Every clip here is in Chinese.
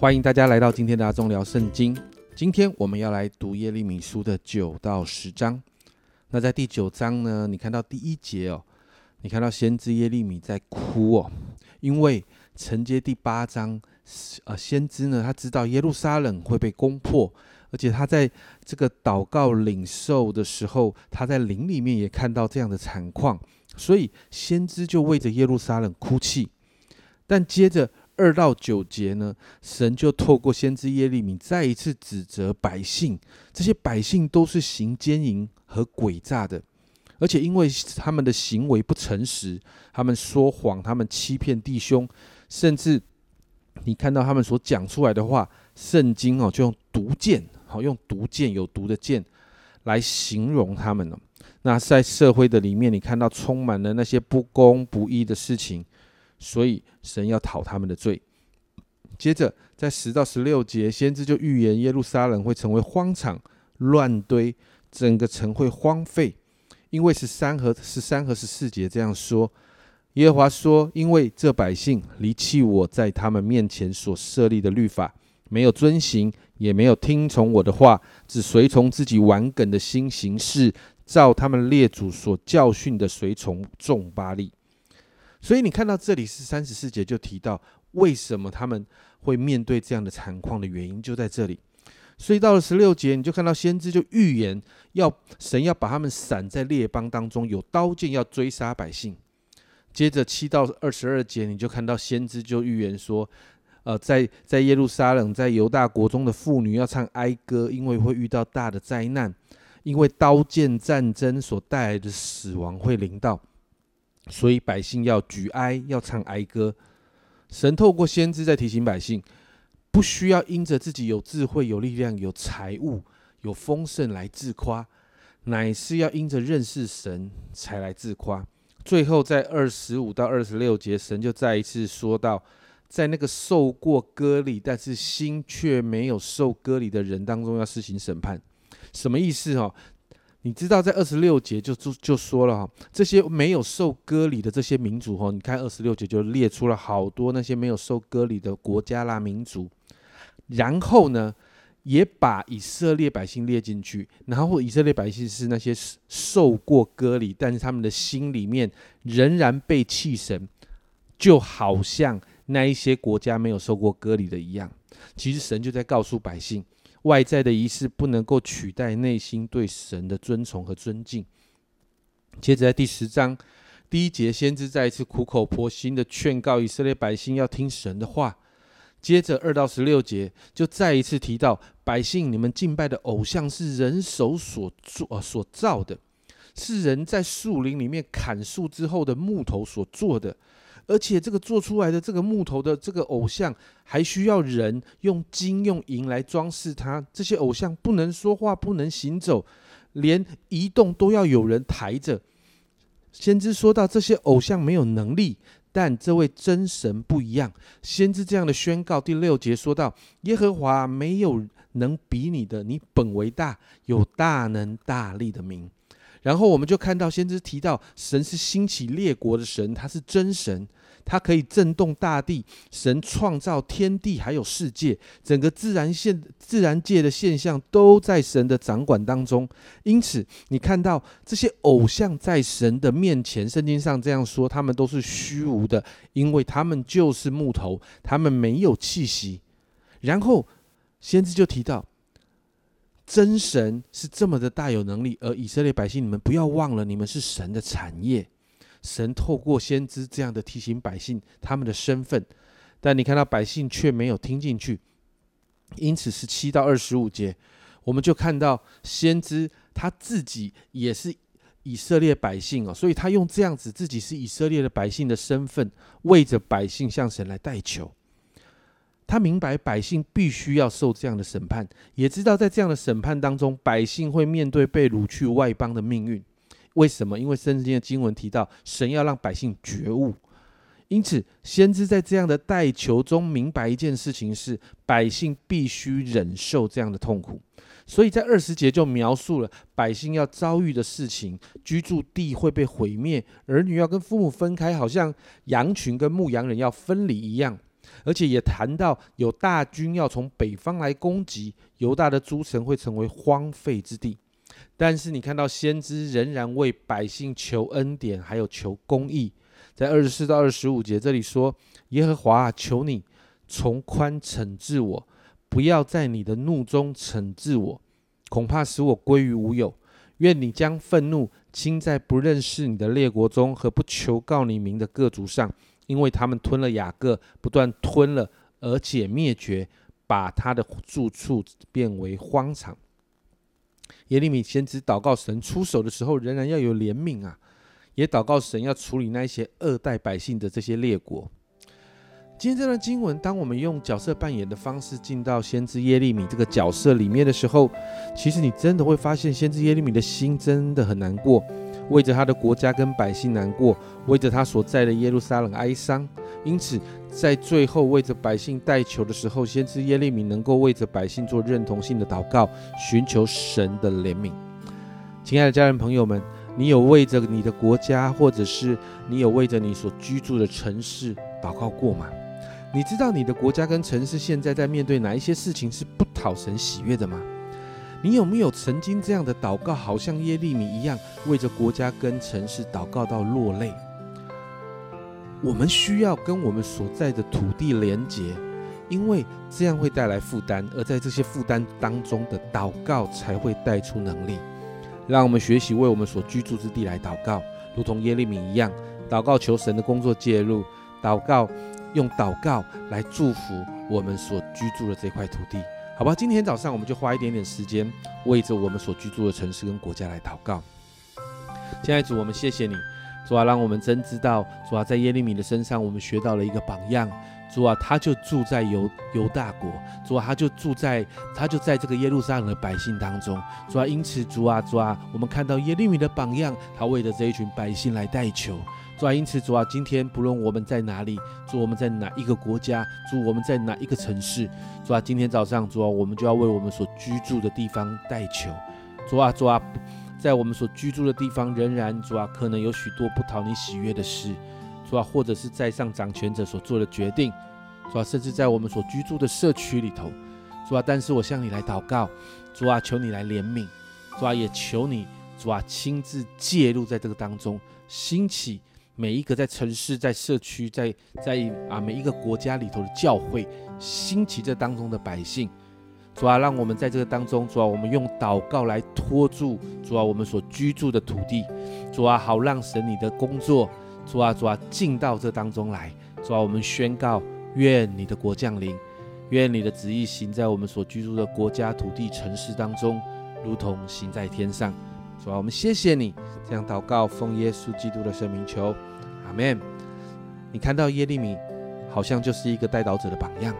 欢迎大家来到今天的阿忠聊圣经。今天我们要来读耶利米书的九到十章。那在第九章呢，你看到第一节哦，你看到先知耶利米在哭哦，因为承接第八章，呃，先知呢他知道耶路撒冷会被攻破，而且他在这个祷告领受的时候，他在灵里面也看到这样的惨况，所以先知就为着耶路撒冷哭泣。但接着。二到九节呢，神就透过先知耶利米再一次指责百姓，这些百姓都是行奸淫和诡诈的，而且因为他们的行为不诚实，他们说谎，他们欺骗弟兄，甚至你看到他们所讲出来的话，圣经哦就用毒箭，好用毒箭有毒的箭来形容他们了。那在社会的里面，你看到充满了那些不公不义的事情。所以神要讨他们的罪。接着在十到十六节，先知就预言耶路撒冷会成为荒场、乱堆，整个城会荒废。因为十三和十三和十四节这样说：耶和华说，因为这百姓离弃我在他们面前所设立的律法，没有遵行，也没有听从我的话，只随从自己顽梗的心行事，照他们列祖所教训的随从众巴利。所以你看到这里是三十四节就提到为什么他们会面对这样的惨况的原因就在这里。所以到了十六节，你就看到先知就预言要神要把他们散在列邦当中，有刀剑要追杀百姓。接着七到二十二节，你就看到先知就预言说，呃，在在耶路撒冷，在犹大国中的妇女要唱哀歌，因为会遇到大的灾难，因为刀剑战争所带来的死亡会临到。所以百姓要举哀，要唱哀歌。神透过先知在提醒百姓，不需要因着自己有智慧、有力量、有财物、有丰盛来自夸，乃是要因着认识神才来自夸。最后在二十五到二十六节，神就再一次说到，在那个受过割礼，但是心却没有受割礼的人当中，要施行审判。什么意思？哦？你知道在二十六节就就就说了哈，这些没有受割礼的这些民族哈，你看二十六节就列出了好多那些没有受割礼的国家啦民族，然后呢，也把以色列百姓列进去，然后以色列百姓是那些受过割礼，但是他们的心里面仍然被弃神，就好像那一些国家没有受过割礼的一样，其实神就在告诉百姓。外在的仪式不能够取代内心对神的尊崇和尊敬。接着在第十章第一节，先知再一次苦口婆心的劝告以色列百姓要听神的话。接着二到十六节，就再一次提到百姓，你们敬拜的偶像是人手所做所造的，是人在树林里面砍树之后的木头所做的。而且这个做出来的这个木头的这个偶像，还需要人用金用银来装饰它。这些偶像不能说话，不能行走，连移动都要有人抬着。先知说到这些偶像没有能力，但这位真神不一样。先知这样的宣告，第六节说到：耶和华没有能比你的，你本为大，有大能大力的名。然后我们就看到先知提到，神是兴起列国的神，他是真神。他可以震动大地，神创造天地，还有世界，整个自然现自然界的现象都在神的掌管当中。因此，你看到这些偶像在神的面前，圣经上这样说，他们都是虚无的，因为他们就是木头，他们没有气息。然后，先知就提到，真神是这么的大有能力，而以色列百姓，你们不要忘了，你们是神的产业。神透过先知这样的提醒百姓他们的身份，但你看到百姓却没有听进去，因此十七到二十五节，我们就看到先知他自己也是以色列百姓哦，所以他用这样子自己是以色列的百姓的身份，为着百姓向神来代求。他明白百姓必须要受这样的审判，也知道在这样的审判当中，百姓会面对被掳去外邦的命运。为什么？因为圣经的经文提到，神要让百姓觉悟，因此先知在这样的代求中明白一件事情：是百姓必须忍受这样的痛苦。所以在二十节就描述了百姓要遭遇的事情：居住地会被毁灭，儿女要跟父母分开，好像羊群跟牧羊人要分离一样。而且也谈到有大军要从北方来攻击犹大的诸城，会成为荒废之地。但是你看到先知仍然为百姓求恩典，还有求公义。在二十四到二十五节这里说：“耶和华，求你从宽惩治我，不要在你的怒中惩治我，恐怕使我归于无有。愿你将愤怒倾在不认识你的列国中和不求告你名的各族上。”因为他们吞了雅各，不断吞了，而且灭绝，把他的住处变为荒场。耶利米先知祷告神出手的时候，仍然要有怜悯啊，也祷告神要处理那些二代百姓的这些列国。今天这段经文，当我们用角色扮演的方式进到先知耶利米这个角色里面的时候，其实你真的会发现，先知耶利米的心真的很难过。为着他的国家跟百姓难过，为着他所在的耶路撒冷哀伤，因此在最后为着百姓代求的时候，先知耶利米能够为着百姓做认同性的祷告，寻求神的怜悯。亲爱的家人朋友们，你有为着你的国家，或者是你有为着你所居住的城市祷告过吗？你知道你的国家跟城市现在在面对哪一些事情是不讨神喜悦的吗？你有没有曾经这样的祷告，好像耶利米一样，为着国家跟城市祷告到落泪？我们需要跟我们所在的土地连结，因为这样会带来负担，而在这些负担当中的祷告才会带出能力。让我们学习为我们所居住之地来祷告，如同耶利米一样，祷告求神的工作介入，祷告用祷告来祝福我们所居住的这块土地。好吧，今天早上我们就花一点点时间，为着我们所居住的城市跟国家来祷告。亲爱的主，我们谢谢你，主啊，让我们真知道，主啊，在耶利米的身上，我们学到了一个榜样。主啊，他就住在犹犹大国，主啊，他就住在他就在这个耶路撒冷的百姓当中。主啊，因此主啊，主啊，我们看到耶利米的榜样，他为着这一群百姓来代求。主啊，因此主啊，今天不论我们在哪里，主我们在哪一个国家，主我们在哪一个城市，主啊，今天早上主啊，我们就要为我们所居住的地方代求。主啊，主啊，在我们所居住的地方，仍然主啊，可能有许多不讨你喜悦的事，主啊，或者是在上掌权者所做的决定，主啊，甚至在我们所居住的社区里头，主啊，但是我向你来祷告，主啊，求你来怜悯，主啊，也求你主啊亲自介入在这个当中，兴起。每一个在城市、在社区、在在啊每一个国家里头的教会兴起这当中的百姓，主啊，让我们在这个当中，主啊，我们用祷告来托住主啊我们所居住的土地，主啊，好让神你的工作，主啊主啊进到这当中来，主啊，我们宣告，愿你的国降临，愿你的旨意行在我们所居住的国家、土地、城市当中，如同行在天上。主啊，我们谢谢你，这样祷告，奉耶稣基督的圣名求。阿门。你看到耶利米，好像就是一个带导者的榜样。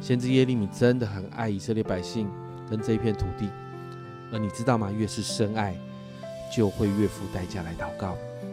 先知耶利米真的很爱以色列百姓跟这一片土地，而你知道吗？越是深爱，就会越付代价来祷告。